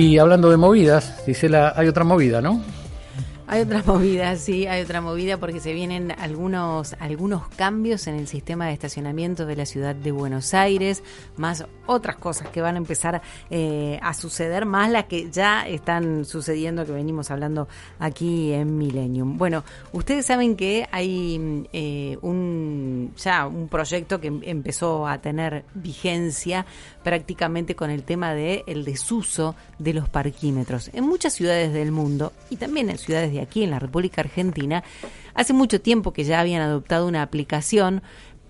Y hablando de movidas, Gisela, hay otra movida, ¿no? Hay otra movida, sí, hay otra movida porque se vienen algunos, algunos cambios en el sistema de estacionamiento de la ciudad de Buenos Aires, más otras cosas que van a empezar eh, a suceder, más las que ya están sucediendo, que venimos hablando aquí en Millennium. Bueno, ustedes saben que hay eh, un ya un proyecto que empezó a tener vigencia prácticamente con el tema de el desuso de los parquímetros. En muchas ciudades del mundo y también en ciudades de aquí, en la República Argentina, hace mucho tiempo que ya habían adoptado una aplicación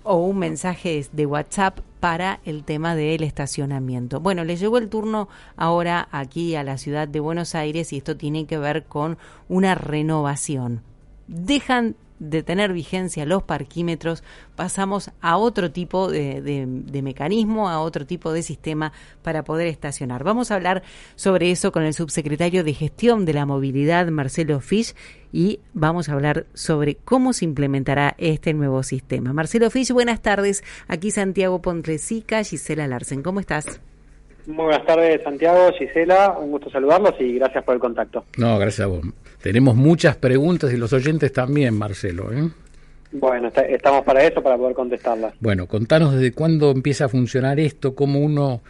o un mensaje de WhatsApp para el tema del estacionamiento. Bueno, le llegó el turno ahora aquí a la ciudad de Buenos Aires y esto tiene que ver con una renovación. Dejan de tener vigencia los parquímetros, pasamos a otro tipo de, mecanismo, a otro tipo de sistema para poder estacionar. Vamos a hablar sobre eso con el subsecretario de Gestión de la Movilidad, Marcelo Fisch, y vamos a hablar sobre cómo se implementará este nuevo sistema. Marcelo Fisch, buenas tardes. Aquí Santiago Pontlesica, Gisela Larsen. ¿Cómo estás? Muy buenas tardes, Santiago, Gisela. Un gusto saludarlos y gracias por el contacto. No, gracias a vos. Tenemos muchas preguntas y los oyentes también, Marcelo. ¿eh? Bueno, estamos para eso, para poder contestarlas. Bueno, contanos desde cuándo empieza a funcionar esto, cómo uno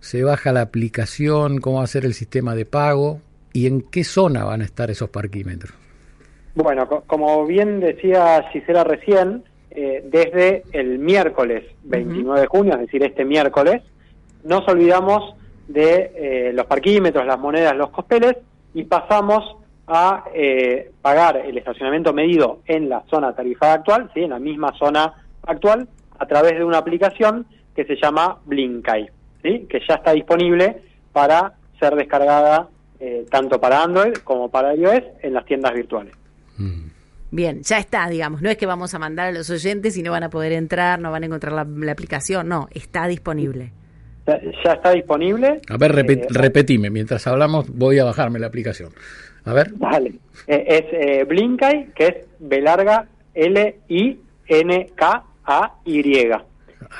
se baja la aplicación, cómo va a ser el sistema de pago y en qué zona van a estar esos parquímetros. Bueno, como bien decía Gisela recién, eh, desde el miércoles 29 de junio, es decir, este miércoles, nos olvidamos de eh, los parquímetros, las monedas, los cospeles y pasamos a eh, pagar el estacionamiento medido en la zona tarifada actual, ¿sí? en la misma zona actual, a través de una aplicación que se llama Blinkai, ¿sí? que ya está disponible para ser descargada eh, tanto para Android como para iOS en las tiendas virtuales. Mm. Bien, ya está, digamos, no es que vamos a mandar a los oyentes y no van a poder entrar, no van a encontrar la, aplicación, no, está disponible. Ya, está disponible. A ver, eh, repetime, mientras hablamos voy a bajarme la aplicación. A ver. Vale. Eh, es eh, Blinkai, que es B larga L I N K A Y.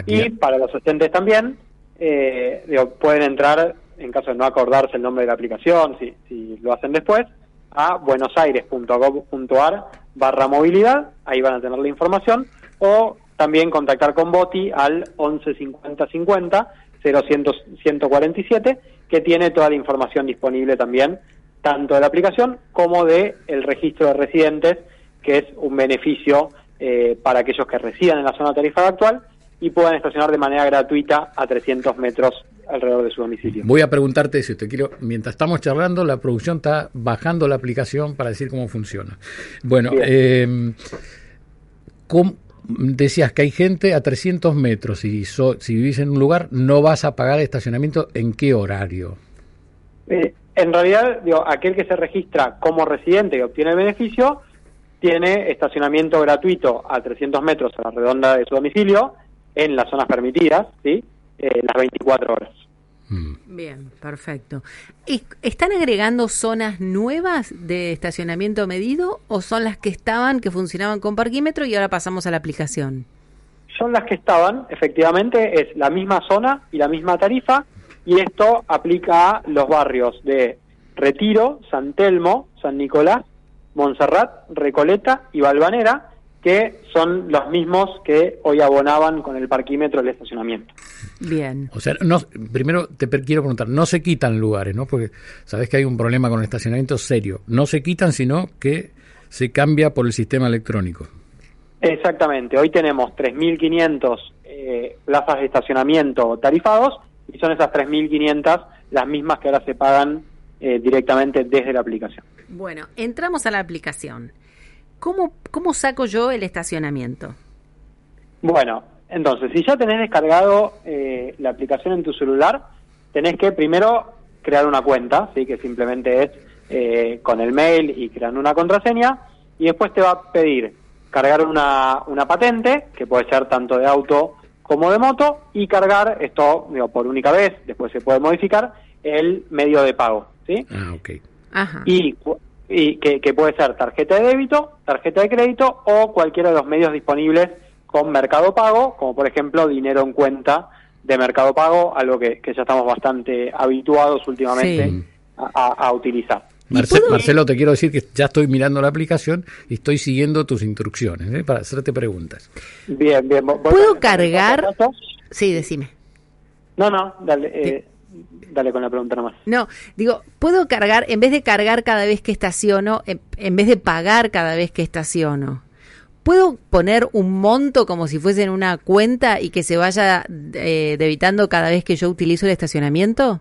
Y para los asistentes también, eh, pueden entrar, en caso de no acordarse el nombre de la aplicación, si, si lo hacen después, a buenosaires.gov.ar barra movilidad, ahí van a tener la información, o también contactar con Boti al 11 50 50 147, que tiene toda la información disponible también tanto de la aplicación como de el registro de residentes, que es un beneficio eh, para aquellos que residan en la zona tarifada actual y puedan estacionar de manera gratuita a 300 metros alrededor de su domicilio. Voy a preguntarte eso, te quiero, mientras estamos charlando, la producción está bajando la aplicación para decir cómo funciona. Bueno, eh, decías que hay gente a 300 metros y si vivís en un lugar no vas a pagar estacionamiento, ¿en qué horario? Eh, en realidad, digo, aquel que se registra como residente y obtiene el beneficio, tiene estacionamiento gratuito a 300 metros a la redonda de su domicilio, en las zonas permitidas, ¿sí? Eh, las 24 horas. Mm. Bien, perfecto. ¿Y ¿Están agregando zonas nuevas de estacionamiento medido o son las que estaban, que funcionaban con parquímetro y ahora pasamos a la aplicación? Son las que estaban, efectivamente, es la misma zona y la misma tarifa, y esto aplica a los barrios de Retiro, San Telmo, San Nicolás, Montserrat, Recoleta y Balvanera, que son los mismos que hoy abonaban con el parquímetro el estacionamiento. Bien. O sea, no, primero te quiero preguntar, no se quitan lugares, ¿no? Porque sabes que hay un problema con el estacionamiento serio. No se quitan, sino que se cambia por el sistema electrónico. Exactamente. Hoy tenemos 3.500 eh, plazas de estacionamiento tarifados y son esas 3.500 las mismas que ahora se pagan eh, directamente desde la aplicación. Bueno, entramos a la aplicación. ¿Cómo, ¿Cómo saco yo el estacionamiento? Bueno, entonces, si ya tenés descargado eh, la aplicación en tu celular, tenés que primero crear una cuenta, ¿sí? que simplemente es eh, con el mail y creando una contraseña, y después te va a pedir cargar una, una patente, que puede ser tanto de auto como de moto, y cargar esto digo, por única vez, después se puede modificar, el medio de pago. ¿sí? Ah, ok. Ajá. y, y que, que puede ser tarjeta de débito, tarjeta de crédito o cualquiera de los medios disponibles con Mercado Pago, como por ejemplo dinero en cuenta de Mercado Pago, algo que, que ya estamos bastante habituados últimamente Sí. a, a- a utilizar. Marce- Marcelo, te quiero decir que ya estoy mirando la aplicación y estoy siguiendo tus instrucciones ¿eh? para hacerte preguntas. Bien, bien. ¿Puedo cargar? Sí, decime. No, no, dale, eh, dale con la pregunta nomás. No, digo, ¿puedo cargar, en vez de cargar cada vez que estaciono, en, en vez de pagar cada vez que estaciono, ¿puedo poner un monto como si fuese en una cuenta y que se vaya eh, debitando cada vez que yo utilizo el estacionamiento?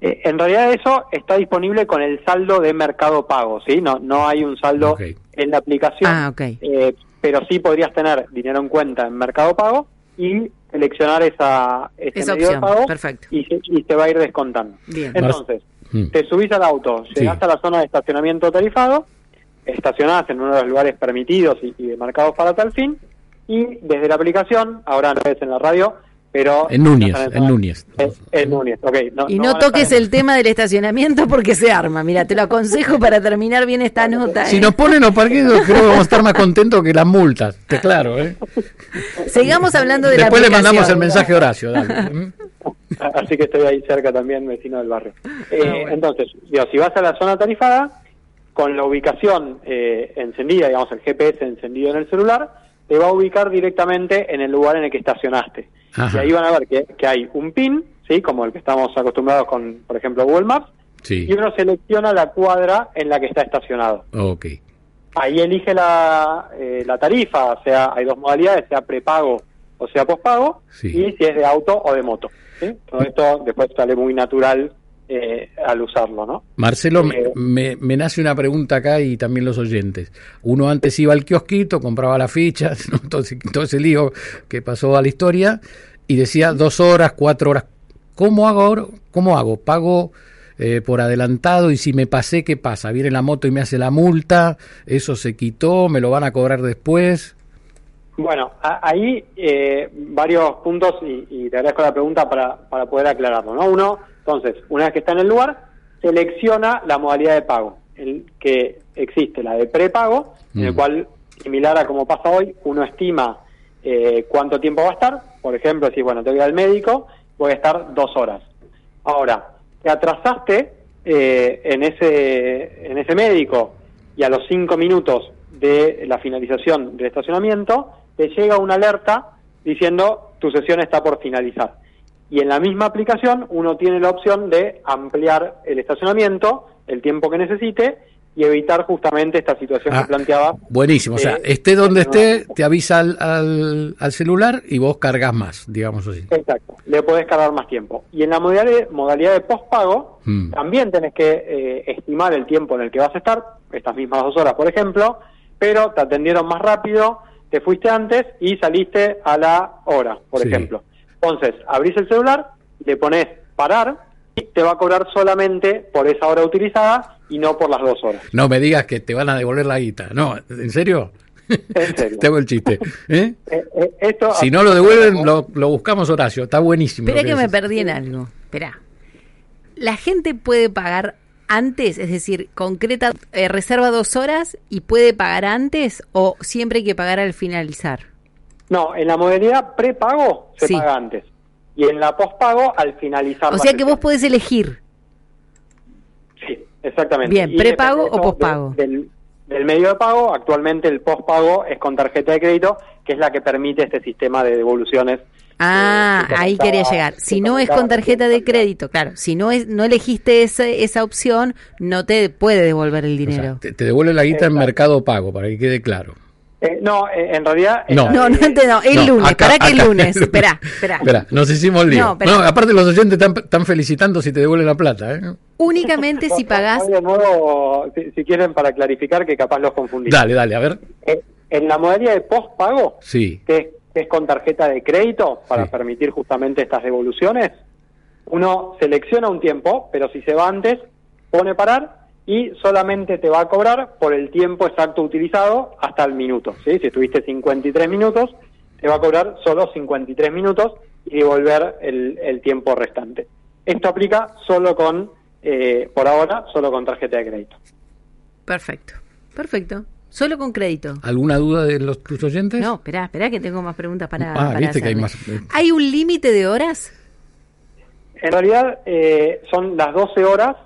Eh, en realidad eso está disponible con el saldo de Mercado Pago, ¿sí? No, no hay un saldo en la aplicación, Ah, ok. eh, pero sí podrías tener dinero en cuenta en Mercado Pago y seleccionar esa, ese Esa medio opción, de pago perfecto. y se, y se va a ir descontando. Bien. Entonces, Mm. te subís al auto, llegás Sí. a la zona de estacionamiento tarifado, estacionás en uno de los lugares permitidos y, y demarcados para tal fin, y desde la aplicación, ahora no es en la radio, pero... En Núñez, en Núñez. En, en Núñez, ok. Y no, a estar toques el tema del estacionamiento porque se arma. Mira, te lo aconsejo para terminar bien esta nota. Si ¿eh? nos ponen los parqueos, creo que vamos a estar más contentos que las multas. Te claro, ¿eh? Sigamos hablando de Después la le mandamos el mensaje a Horacio. Dale. Así que estoy ahí cerca también, vecino del barrio. Eh, Ah, bueno. Entonces, digo, si vas a la zona tarifada, con la ubicación eh, encendida, digamos el GPS encendido en el celular, te va a ubicar directamente en el lugar en el que estacionaste. Ajá. Y ahí van a ver que, que hay un pin, ¿sí? como el que estamos acostumbrados con, por ejemplo, Google Maps, Sí, y uno selecciona la cuadra en la que está estacionado. ok. Ahí elige la, eh, la tarifa, o sea, hay dos modalidades, sea prepago o sea pospago, Sí. y si es de auto o de moto. ¿sí? Todo esto después sale muy natural eh, al usarlo, ¿no? Marcelo, me, Eh, me- me nace una pregunta acá y también los oyentes. Uno antes iba al kiosquito, compraba las fichas, ¿no? todo, ese, todo ese lío que pasó a la historia, y decía dos horas, cuatro horas. ¿Cómo hago ahora? ¿Cómo hago? ¿Pago eh, por adelantado y si me pasé, qué pasa? ¿Viene la moto y me hace la multa? ¿Eso se quitó? ¿Me lo van a cobrar después? Bueno, a- ahí eh, varios puntos y, y te agradezco la pregunta para, para poder aclararlo, ¿no? Uno, entonces, una vez que está en el lugar, selecciona la modalidad de pago, el que existe la de prepago, en el Mm. cual, similar a como pasa hoy, uno estima eh, cuánto tiempo va a estar, por ejemplo, si, bueno, te voy al médico, voy a estar dos horas. Ahora, te atrasaste eh, en, ese, en ese médico y a los cinco minutos de la finalización del estacionamiento, te llega una alerta diciendo tu sesión está por finalizar. Y en la misma aplicación uno tiene la opción de ampliar el estacionamiento, el tiempo que necesite, y evitar justamente esta situación Ah, que planteaba. Buenísimo, o sea, esté donde esté, te avisa al, al, al celular y vos cargas más, digamos así. Exacto, le podés cargar más tiempo. Y en la modalidad, modalidad de postpago, Mm. también tenés que eh, estimar el tiempo en el que vas a estar, estas mismas dos horas, por ejemplo, pero te atendieron más rápido, te fuiste antes y saliste a la hora, por Sí. ejemplo. Entonces, abrís el celular, le pones parar y te va a cobrar solamente por esa hora utilizada y no por las dos horas. No me digas que te van a devolver la guita. No, ¿en serio? En serio. te hago el chiste. ¿eh? Eh, eh, esto, Si no lo devuelven, lo, lo buscamos Horacio. Está buenísimo. Espera que me perdí en algo. Espera. La gente puede pagar antes, es decir, concreta, eh, reserva dos horas y puede pagar antes o siempre hay que pagar al finalizar. No, en la modalidad prepago se Sí. paga antes. Y en la postpago al finalizar O sea que vos podés elegir. Sí, exactamente. Bien, Y ¿prepago o eso pospago? de- del, del medio de pago, actualmente el postpago es con tarjeta de crédito, que es la que permite este sistema de devoluciones. Ah, eh, que ahí quería llegar. que Si no es con tarjeta de crédito, claro, si no es no elegiste ese, esa opción, no te puede devolver el O sea, dinero. te, te devuelve la guita en. Mercado Pago, para que quede claro. Eh, no, eh, en realidad... No. la No, no entiendo. El No, lunes, acá- ¿para qué acá- lunes? Espera, espera. Espera, nos hicimos lío. No, No, aparte los oyentes están, están felicitando si te devuelven la plata. ¿eh? Únicamente si pagás. De nuevo, si, si quieren, para clarificar que capaz los confundí. Dale, dale, a ver. Eh, en la modalidad de postpago, Sí. que es, que es con tarjeta de crédito para Sí. permitir justamente estas devoluciones, Uno selecciona un tiempo, pero si se va antes, pone parar y solamente te va a cobrar por el tiempo exacto utilizado hasta el minuto. ¿sí? Si estuviste 53 minutos, te va a cobrar solo 53 minutos y devolver el, el tiempo restante. Esto aplica solo con, eh, por ahora, solo con tarjeta de crédito. Perfecto, perfecto. Solo con crédito. ¿Alguna duda de los tus oyentes? No, espera, espera que tengo más preguntas para. Ah, para viste que hay más. eh, ¿Hay un límite de horas? En realidad eh, son las 12 horas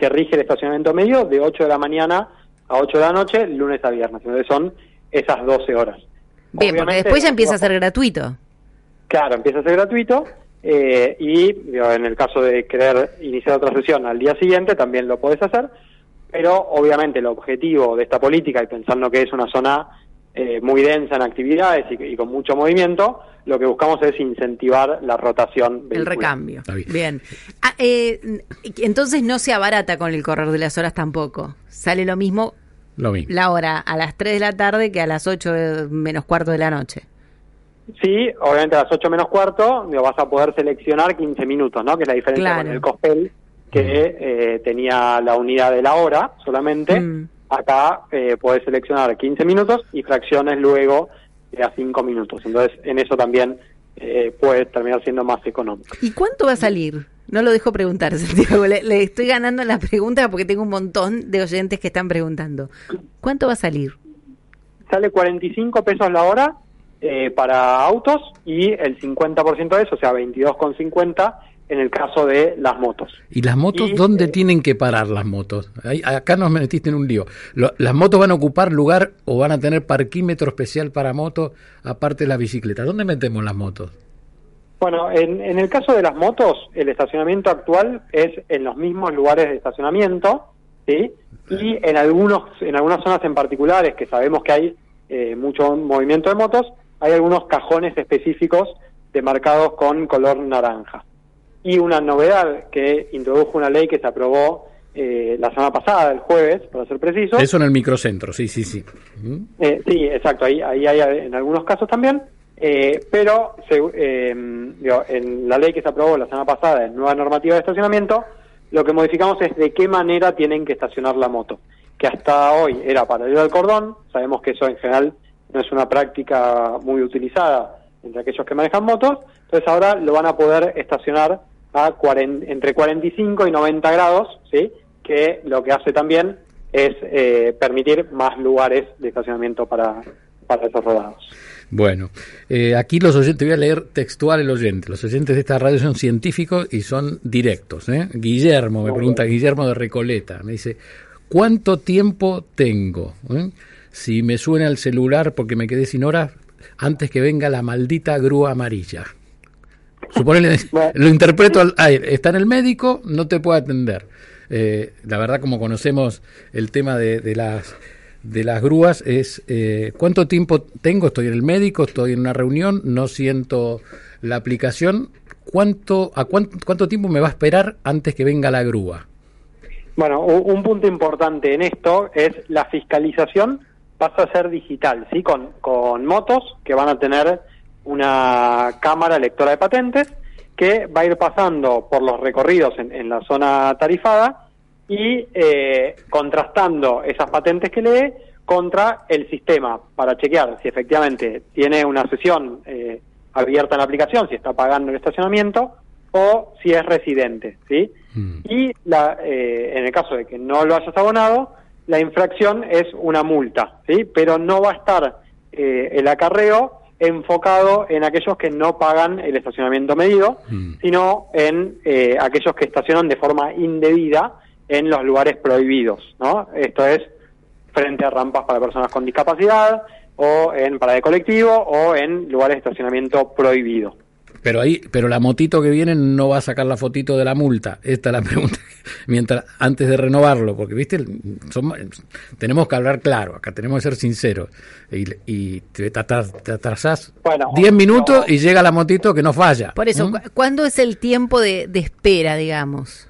que rige el estacionamiento medio, de 8 de la mañana a 8 de la noche, lunes a viernes. Entonces son esas 12 horas. Bien, porque Obviamente, después ya empieza a ser gratuito. Claro, empieza a ser gratuito eh, y digo, en el caso de querer iniciar otra sesión al día siguiente también lo podés hacer, pero obviamente el objetivo de esta política y pensando que es una zona eh, muy densa en actividades y, y con mucho movimiento, lo que buscamos es incentivar la rotación. El vehicular. recambio. Está bien. Bien. Ah, eh, entonces no se abarata con el correr de las horas tampoco. Sale lo mismo Lo mismo. la hora a las 3 de la tarde que a las 8 de- menos cuarto de la noche. Sí, obviamente a las 8 menos cuarto digo, vas a poder seleccionar 15 minutos, ¿no? Que es la diferencia Claro. con el Cospel, que eh, tenía la unidad de la hora solamente. Mm. Acá eh, podés seleccionar 15 minutos y fracciones luego de a 5 minutos. Entonces, en eso también eh, puede terminar siendo más económico. ¿Y cuánto va a salir? No lo dejo preguntar, Santiago. Le, le estoy ganando la pregunta porque tengo un montón de oyentes que están preguntando. ¿Cuánto va a salir? Sale 45 pesos la hora eh, para autos y el 50% de eso, o sea, 22,50 en el caso de las motos. ¿Y las motos Y, dónde eh, tienen que parar las motos? Ahí- acá nos metiste en un lío. Lo- ¿Las motos van a ocupar lugar o van a tener parquímetro especial para motos aparte de las bicicletas? ¿Dónde metemos las motos? Bueno, en, en el caso de las motos, el estacionamiento actual es en los mismos lugares de estacionamiento, ¿sí? Y en algunos, en algunas zonas en particulares que sabemos que hay eh, mucho movimiento de motos, hay algunos cajones específicos demarcados con color naranja. Y una novedad que introdujo una ley que se aprobó eh, la semana pasada, el jueves, para ser preciso. Eso en el microcentro, sí, sí, sí. ¿Mm? Eh, sí, exacto, ahí, ahí hay en algunos casos también, eh, pero se- eh, digo, en la ley que se aprobó la semana pasada, en nueva normativa de estacionamiento, lo que modificamos es de qué manera tienen que estacionar la moto, que hasta hoy era paralelo al cordón, sabemos que eso en general no es una práctica muy utilizada entre aquellos que manejan motos, entonces ahora lo van a poder estacionar a cuaren- entre 45 y 90 grados, ¿sí? que lo que hace también es eh, permitir más lugares de estacionamiento para, para esos rodados. Bueno, eh, aquí los oyentes, te voy a leer textual el oyente. Los oyentes de esta radio son científicos y son directos. ¿eh? Guillermo, me Muy pregunta, Guillermo de Recoleta, me dice, ¿cuánto tiempo tengo? eh? Si me suena el celular porque me quedé sin horas antes que venga la maldita grúa amarilla. Bueno. lo interpreto, al aire. está en el médico, no te puede atender. Eh, la verdad, como conocemos el tema de, de las de las grúas, es eh, cuánto tiempo tengo, estoy en el médico, estoy en una reunión, no siento la aplicación, cuánto, a cuánto, cuánto tiempo me va a esperar antes que venga la grúa. Bueno, u- un punto importante en esto es la fiscalización pasa a ser digital, ¿sí? Con, con motos que van a tener una cámara lectora de patentes que va a ir pasando por los recorridos en, en la zona tarifada y eh, contrastando esas patentes que lee contra el sistema para chequear si efectivamente tiene una sesión eh, abierta en la aplicación, si está pagando el estacionamiento o si es residente, ¿sí? Mm. Y la, eh, en el caso de que no lo hayas abonado, la infracción es una multa, ¿sí? Pero no va a estar eh, el acarreo enfocado en aquellos que no pagan el estacionamiento medido, Mm. sino en eh, aquellos que estacionan de forma indebida en los lugares prohibidos, ¿no? Esto es frente a rampas para personas con discapacidad o en parada de colectivo o en lugares de estacionamiento prohibido. Pero ahí, pero la motito que viene no va a sacar la fotito de la multa. Esta es la pregunta. Mientras antes de renovarlo, porque viste, Somos- tenemos que hablar claro. Acá tenemos que ser sinceros. Y, y te, atras- te atrasás Bueno, 10 minutos no. y llega la motito que no falla. Por eso, ¿Mm? ¿cu- ¿cuándo es el tiempo de, de espera, digamos?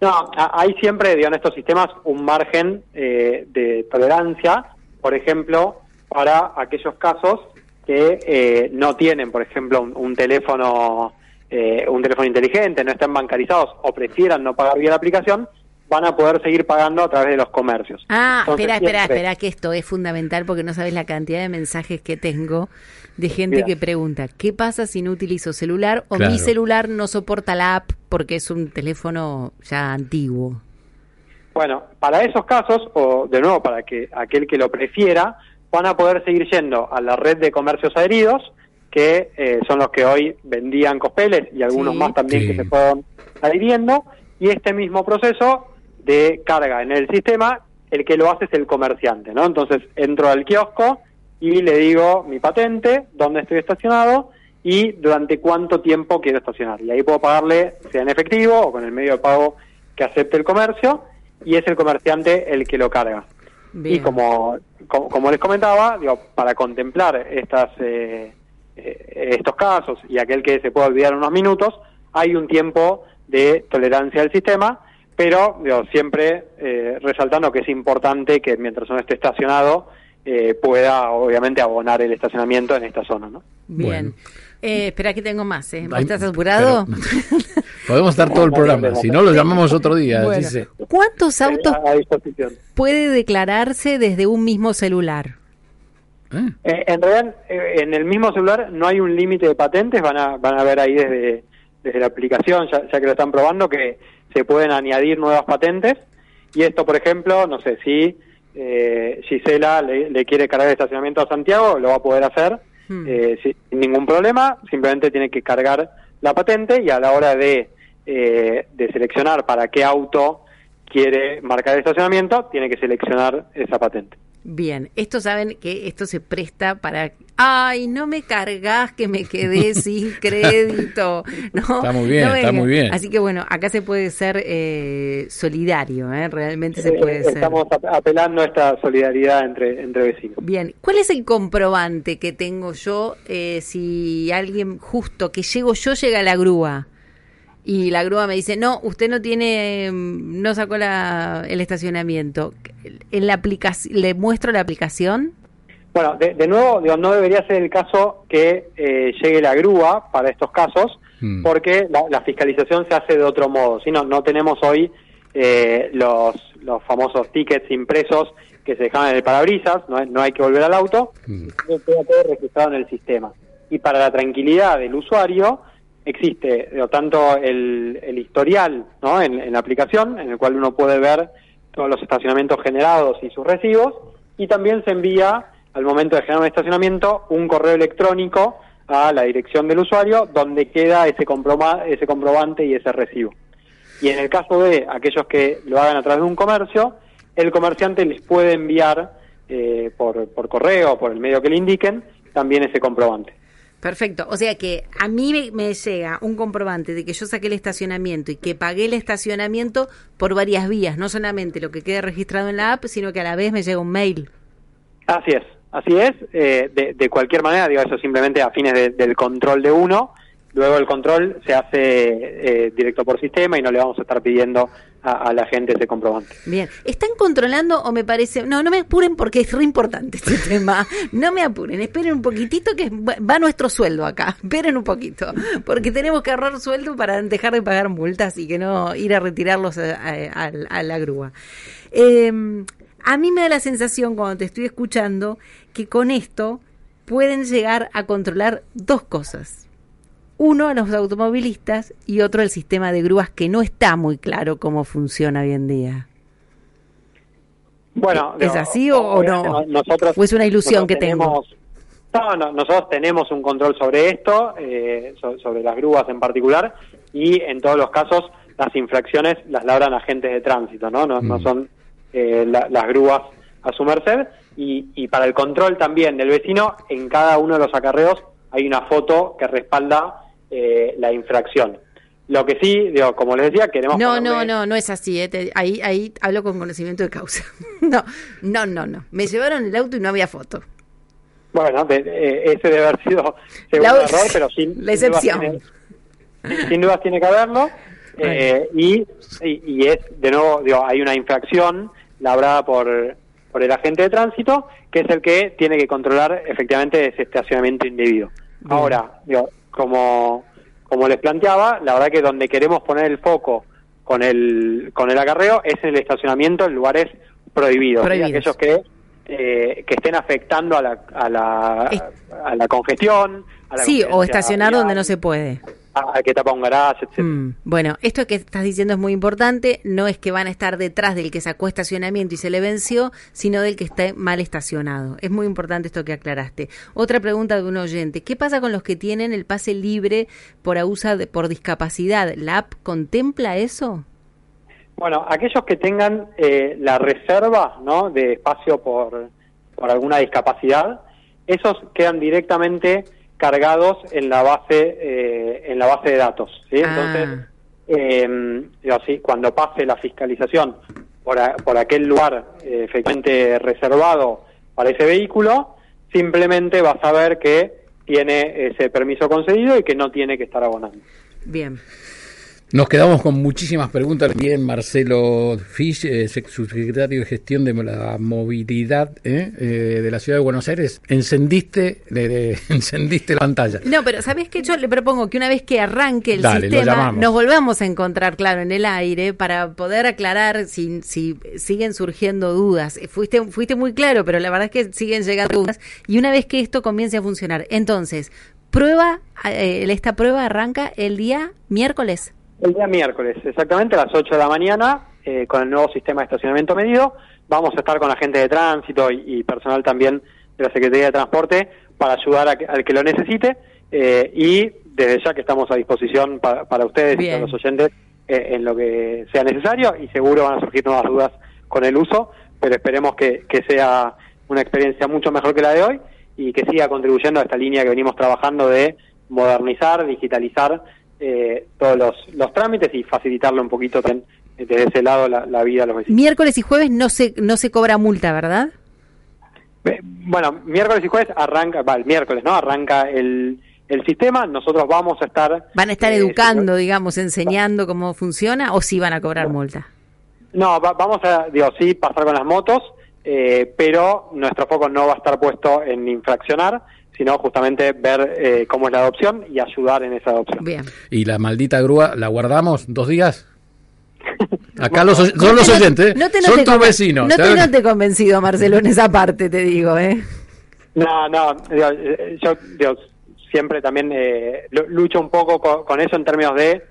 No, hay siempre, digo, en estos sistemas un margen eh, de tolerancia, por ejemplo, para aquellos casos que eh, no tienen, por ejemplo, un, un teléfono eh, un teléfono inteligente, no estén bancarizados o prefieran no pagar vía la aplicación, van a poder seguir pagando a través de los comercios. Ah, espera, espera, espera, que esto es fundamental porque no sabes la cantidad de mensajes que tengo de gente que pregunta, ¿qué pasa si no utilizo celular o mi celular no soporta la app porque es un teléfono ya antiguo? Bueno, para esos casos, o de nuevo, para que aquel que lo prefiera, van a poder seguir yendo a la red de comercios adheridos, que eh, son los que hoy vendían cospeles y algunos más también que se fueron adhiriendo, y este mismo proceso de carga en el sistema, el que lo hace es el comerciante, ¿no? Entonces entro al kiosco y le digo mi patente, dónde estoy estacionado y durante cuánto tiempo quiero estacionar. Y ahí puedo pagarle, sea en efectivo o con el medio de pago que acepte el comercio, y es el comerciante el que lo carga. Y como, como, les comentaba, digo, para contemplar estas, eh, eh, estos casos y aquel que se pueda olvidar unos minutos, hay un tiempo de tolerancia del sistema, pero digo, siempre eh, resaltando que es importante que mientras uno esté estacionado pueda obviamente abonar el estacionamiento en esta zona. ¿no? Bien. Eh, espera que tengo más, ¿eh? ¿Estás apurado? podemos estar todo el programa, si no lo llamamos otro día. ¿Cuántos autos puede declararse desde un mismo celular? ¿Eh? Eh, en realidad, en el mismo celular no hay un límite de patentes, van a, van a ver ahí desde, desde la aplicación, ya, que lo están probando, que se pueden añadir nuevas patentes. Y esto, por ejemplo, no sé, si Gisela le, le quiere cargar el estacionamiento a Santiago, lo va a poder hacer Hmm. Eh, sin ningún problema, simplemente tiene que cargar la patente y a la hora de, eh, de seleccionar para qué auto quiere marcar el estacionamiento, tiene que seleccionar esa patente. Bien, esto saben que esto se presta para, ay, no me cargas que me quedé sin crédito. ¿no? Está muy bien, está muy bien. Así que bueno, acá se puede ser eh, solidario, ¿eh? realmente se puede ser. Estamos apelando a esta solidaridad entre, entre vecinos. Bien, ¿cuál es el comprobante que tengo yo eh, si alguien justo que llego yo llega a la grúa? Y la grúa me dice, no, usted no tiene, mm, no sacó la, el estacionamiento. ¿En la aplicación, ¿Le muestro la aplicación? Bueno, de, nuevo, digo, no debería ser el caso que eh, llegue la grúa para estos casos, mm. porque la, fiscalización se hace de otro modo. Si no, no tenemos hoy eh, los, los famosos tickets impresos que se dejan en el parabrisas, no, no hay que volver al auto, mm. queda todo registrado en el sistema. Y para la tranquilidad del usuario, existe tanto el, historial. En, la aplicación, en el cual uno puede ver todos los estacionamientos generados y sus recibos, y también se envía al momento de generar un estacionamiento un correo electrónico a la dirección del usuario donde queda ese, ese comprobante y ese recibo. Y en el caso de aquellos que lo hagan a través de un comercio, el comerciante les puede enviar eh, por, por correo, por el medio que le indiquen, también ese comprobante. Perfecto. O sea que a mí me, llega un comprobante de que yo saqué el estacionamiento y que pagué el estacionamiento por varias vías, no solamente lo que quede registrado en la app, sino que a la vez me llega un mail. Así es, así es. Eh, de, cualquier manera, digo, eso simplemente a fines del control de uno. Luego el control se hace eh, directo por sistema y no le vamos a estar pidiendo a, la gente ese comprobante. Bien, ¿están controlando o me parece... No, no me apuren porque es re importante este tema. No me apuren, esperen un poquitito que va nuestro sueldo acá. Esperen un poquito, porque tenemos que ahorrar sueldo para dejar de pagar multas y que no ir a retirarlos a, la grúa. Em, a mí me da la sensación cuando te estoy escuchando que con esto pueden llegar a controlar dos cosas uno a los automovilistas y otro el sistema de grúas que no está muy claro cómo funciona hoy en día. Bueno, ¿es así o, no? Nosotros, ¿O es una ilusión que tenemos? No, no, nosotros tenemos un control sobre esto, eh, sobre las grúas en particular, y en todos los casos las infracciones las labran agentes de tránsito, ¿no? No, no mm. son eh, las grúas a su merced. Y, y para el control también del vecino, en cada uno de los acarreos hay una foto que respalda eh, la infracción. Lo que sí, digo, como les decía, queremos... No, no, no, no es así. Eh, ahí, ahí hablo con conocimiento de causa. no, no, no, no. Me llevaron el auto y no había foto. Bueno, eh, ese debe haber sido un error, pero sin... La excepción. sin dudas tiene que haberlo. y, y, es, de nuevo, digo, hay una infracción labrada por, por el agente de tránsito, que es el que tiene que controlar efectivamente ese estacionamiento indebido. Ahora, digo, como, como les planteaba, la verdad que donde queremos poner el foco con el, con el acarreo es en el estacionamiento en lugares prohibidos, ¿sí? Prohibidos. aquellos que, eh, que estén afectando a la, a la, a la congestión. A la Sí, o estacionar donde no se puede. A- que tapa un garage, etcétera. Mm, Bueno, esto que estás diciendo es muy importante. No es que van a estar detrás del que sacó estacionamiento y se le venció, sino del que esté mal estacionado. Es muy importante esto que aclaraste. Otra pregunta de un oyente. ¿Qué pasa con los que tienen el pase libre por abusa de, por discapacidad? ¿La app contempla eso? Bueno, aquellos que tengan eh, la reserva ¿no? de espacio por, por alguna discapacidad, esos quedan directamente cargados en la base eh, en la base de datos. ¿sí? Ah. Entonces, eh, digo, sí, cuando pase la fiscalización por, a- por aquel lugar eh, efectivamente reservado para ese vehículo, simplemente vas a ver que tiene ese permiso concedido y que no tiene que estar abonando. Bien. Nos quedamos con muchísimas preguntas. Bien, Marcelo Fisch, eh, sec- subsecretario de Gestión de la Movilidad ¿eh? Eh, de la Ciudad de Buenos Aires. Encendiste, le- encendiste la pantalla. No, pero ¿sabés qué? Yo le propongo que una vez que arranque el Dale, sistema, nos volvamos a encontrar, claro, en el aire para poder aclarar si, si siguen surgiendo dudas. Eh, Fuiste, fuiste muy claro, pero la verdad es que siguen llegando dudas. Y una vez que esto comience a funcionar, entonces, prueba, eh, esta prueba arranca el día miércoles. El día miércoles, exactamente a las 8 de la mañana, eh, con el nuevo sistema de estacionamiento medido. Vamos a estar con agentes de tránsito y, y personal también de la Secretaría de Transporte para ayudar a que- al que lo necesite. eh, y desde ya que estamos a disposición pa- para ustedes y para los oyentes eh, en lo que sea necesario y seguro van a surgir nuevas dudas con el uso, pero esperemos que, que sea una experiencia mucho mejor que la de hoy y que siga contribuyendo a esta línea que venimos trabajando de modernizar, digitalizar eh, todos los, los trámites y facilitarle un poquito también eh, desde ese lado la, la vida a los vecinos. Miércoles y jueves no se, no se cobra multa, ¿verdad? Bueno, miércoles y jueves arranca, va, el miércoles, ¿no? Arranca el, el sistema, nosotros vamos a estar... ¿Van a estar eh, educando, digamos, enseñando cómo funciona o sí van a cobrar multa? No, va- vamos a, digo, sí, pasar con las motos, eh, pero nuestro foco no va a estar puesto en infraccionar, sino justamente ver eh, cómo es la adopción y ayudar en esa adopción. Bien. ¿Y la maldita grúa la guardamos dos días? Acá los, son los No te- oyentes, no te son noté tus vecinos. No te ¿sabes? noté convencido, Marcelo, en esa parte, te digo, ¿eh? No, no, digo, eh, yo digo, siempre también eh, lu- lucho un poco co- con, eso en términos de,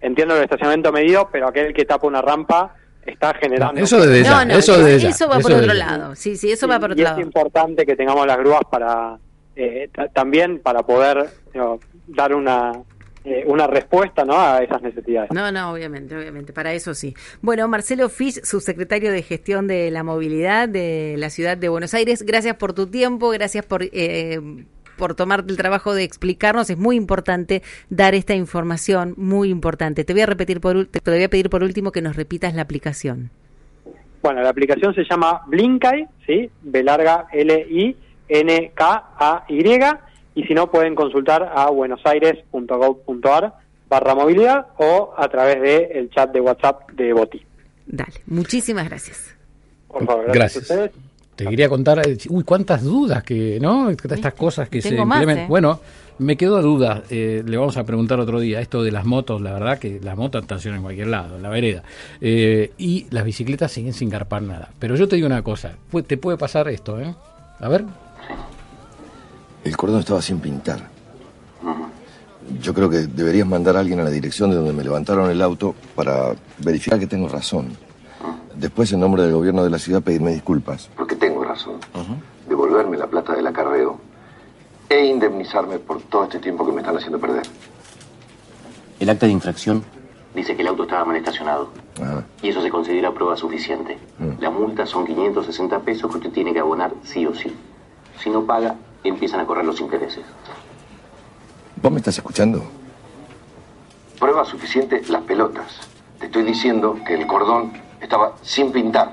entiendo el estacionamiento medido, pero aquel que tapa una rampa está generando... No, eso desde ya, no, no, eso eso va eso por otro lado. Sí, sí, eso va por y otro es lado. importante que tengamos las grúas para eh, ta- también para poder digo, dar una eh, una respuesta ¿no? a esas necesidades. No, no, obviamente, obviamente, para eso sí. Bueno, Marcelo Fisch, subsecretario de Gestión de la Movilidad de la Ciudad de Buenos Aires, gracias por tu tiempo, gracias por, eh, por tomarte el trabajo de explicarnos. Es muy importante dar esta información, muy importante. Te voy a repetir por, te voy a pedir por último que nos repitas la aplicación. Bueno, la aplicación se llama Blinkai, ¿sí? B larga L I N K A Y y si no pueden consultar a buenosaires.gov.ar barra movilidad o a través del el chat de WhatsApp de Boti. Dale, muchísimas gracias. Por favor, Gracias. a ustedes. Te quería contar, eh, uy, cuántas dudas que, ¿no? Estas cosas que se más, implementan. ¿eh? Bueno, me quedó duda, eh, le vamos a preguntar otro día, esto de las motos, la verdad que las motos estacionan en cualquier lado, en la vereda. Eh, y las bicicletas siguen sin garpar nada. Pero yo te digo una cosa, te puede pasar esto, ¿eh? A ver, El cordón estaba sin pintar. Yo creo que deberías mandar a alguien a la dirección de donde me levantaron el auto para verificar que tengo razón. Después, en nombre del gobierno de la ciudad, pedirme disculpas. Porque tengo razón. Devolverme la plata del acarreo e indemnizarme por todo este tiempo que me están haciendo perder. El acta de infracción Dice que el auto estaba mal estacionado. Ajá. Y eso se considera prueba suficiente. La multa son 560 pesos que usted tiene que abonar sí o sí. Si no paga, empiezan a correr los intereses. ¿Vos me estás escuchando? Prueba suficiente las pelotas. Te estoy diciendo que el cordón estaba sin pintar.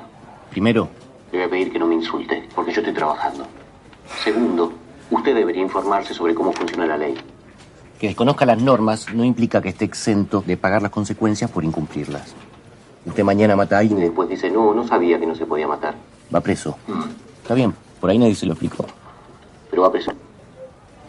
Primero, Le voy a pedir que no me insulte, porque yo estoy trabajando. Segundo, usted debería informarse sobre cómo funciona la ley. que desconozca las normas no implica que esté exento de pagar las consecuencias por incumplirlas. Usted mañana mata a alguien y después dice, no, no sabía que no se podía matar. va preso. Está bien, por ahí nadie se lo explicó. Pero va preso.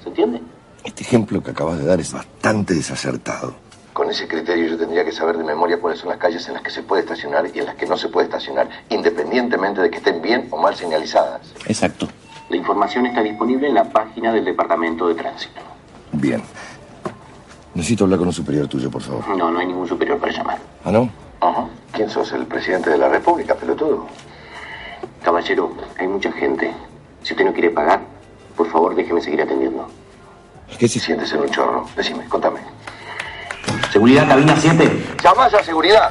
¿Se entiende? Este ejemplo que acabas de dar es bastante desacertado. Con ese criterio yo tendría que saber de memoria cuáles son las calles en las que se puede estacionar y en las que no se puede estacionar, independientemente de que estén bien o mal señalizadas. Exacto. La información está disponible en la página del Departamento de Tránsito. Bien. Necesito hablar con un superior tuyo, por favor. No, no hay ningún superior para llamar. ¿Ah, no? Ajá. ¿Quién sos? ¿El presidente de la República, pelotudo? Caballero, hay mucha gente. Si usted no quiere pagar, por favor déjeme seguir atendiendo. ¿Qué se siente ser un chorro? Decime, contame. Seguridad, cabina 7. ¡Llamás a seguridad!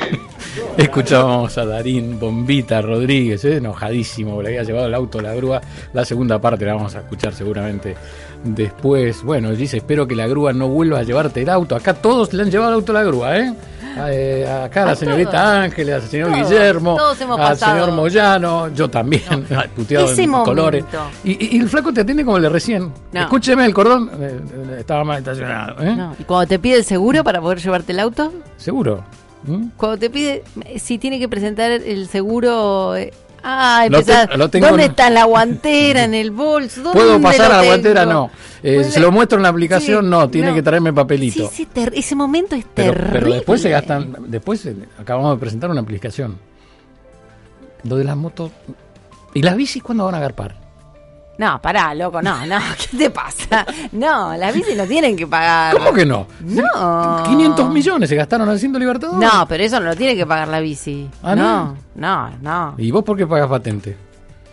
Escuchábamos a Darín Bombita Rodríguez, ¿eh? enojadísimo, le había llevado el auto a la grúa. La segunda parte la vamos a escuchar seguramente después. Bueno, dice, espero que la grúa no vuelva a llevarte el auto. Acá todos le han llevado el auto a la grúa, ¿eh? Eh, acá a la A señorita todos. Ángeles, al señor Todos, Guillermo, todos hemos al pasado. señor Moyano, yo también, puteado Ese en momento. colores. Y, el flaco te atiende como el de recién. No. Escúcheme, el cordón eh, eh, estaba mal estacionado. ¿eh? No. ¿Y cuando te pide el seguro para poder llevarte el auto? ¿Seguro? ¿Mm? Cuando te pide, eh, si tiene que presentar el seguro... Ah, Lo empezás, te- lo tengo ¿Dónde en- está la guantera en el bolso? ¿Dónde ¿Puedo pasar a la guantera? No. Eh, ¿Se lo muestro en la aplicación? Sí, no, tiene no. que traerme papelito. Sí, sí, ter- ese momento es Pero, terrible. pero después se gastan, después eh, acabamos de presentar una aplicación. Lo de las motos. ¿Y las bicis cuándo van a agarpar? No, pará, loco, no, no, ¿qué te pasa? No, las bicis no tienen que pagar. ¿Cómo que no? No. 500 millones se gastaron haciendo Libertadores. No, pero eso no lo tiene que pagar la bici. Ah, no, no, no, ¿Y vos por qué pagas patente?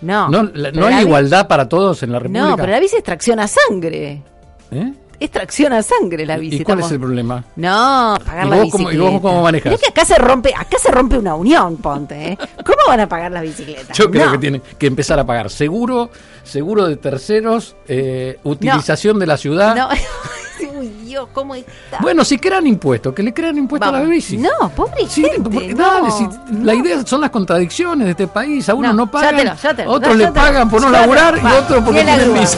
no. ¿No, la- no hay igualdad para todos en la República? No, pero la bici es tracción a sangre. ¿Eh? Es tracción a sangre la bici. ¿Y cuál estamos- es el problema? No, pagar ¿Y la cómo- y vos cómo manejás? Mirá que acá se rompe, acá se rompe una unión, ponte, ¿eh? ¿Cómo van a pagar la bicicleta? Yo creo No. que tienen que empezar a pagar seguro, seguro de terceros, eh, utilización de la ciudad. No. Dios, ¿cómo está? Bueno, si crean impuestos, que le crean impuestos a Vamos. la bici. No, pobre Sí, gente, porque, no, dale, si no. la idea son las contradicciones de este país. A uno No, no, pagan, llévatelo, llévatelo, otros no, le llévatelo, pagan por no laburar y otros porque tienen bici.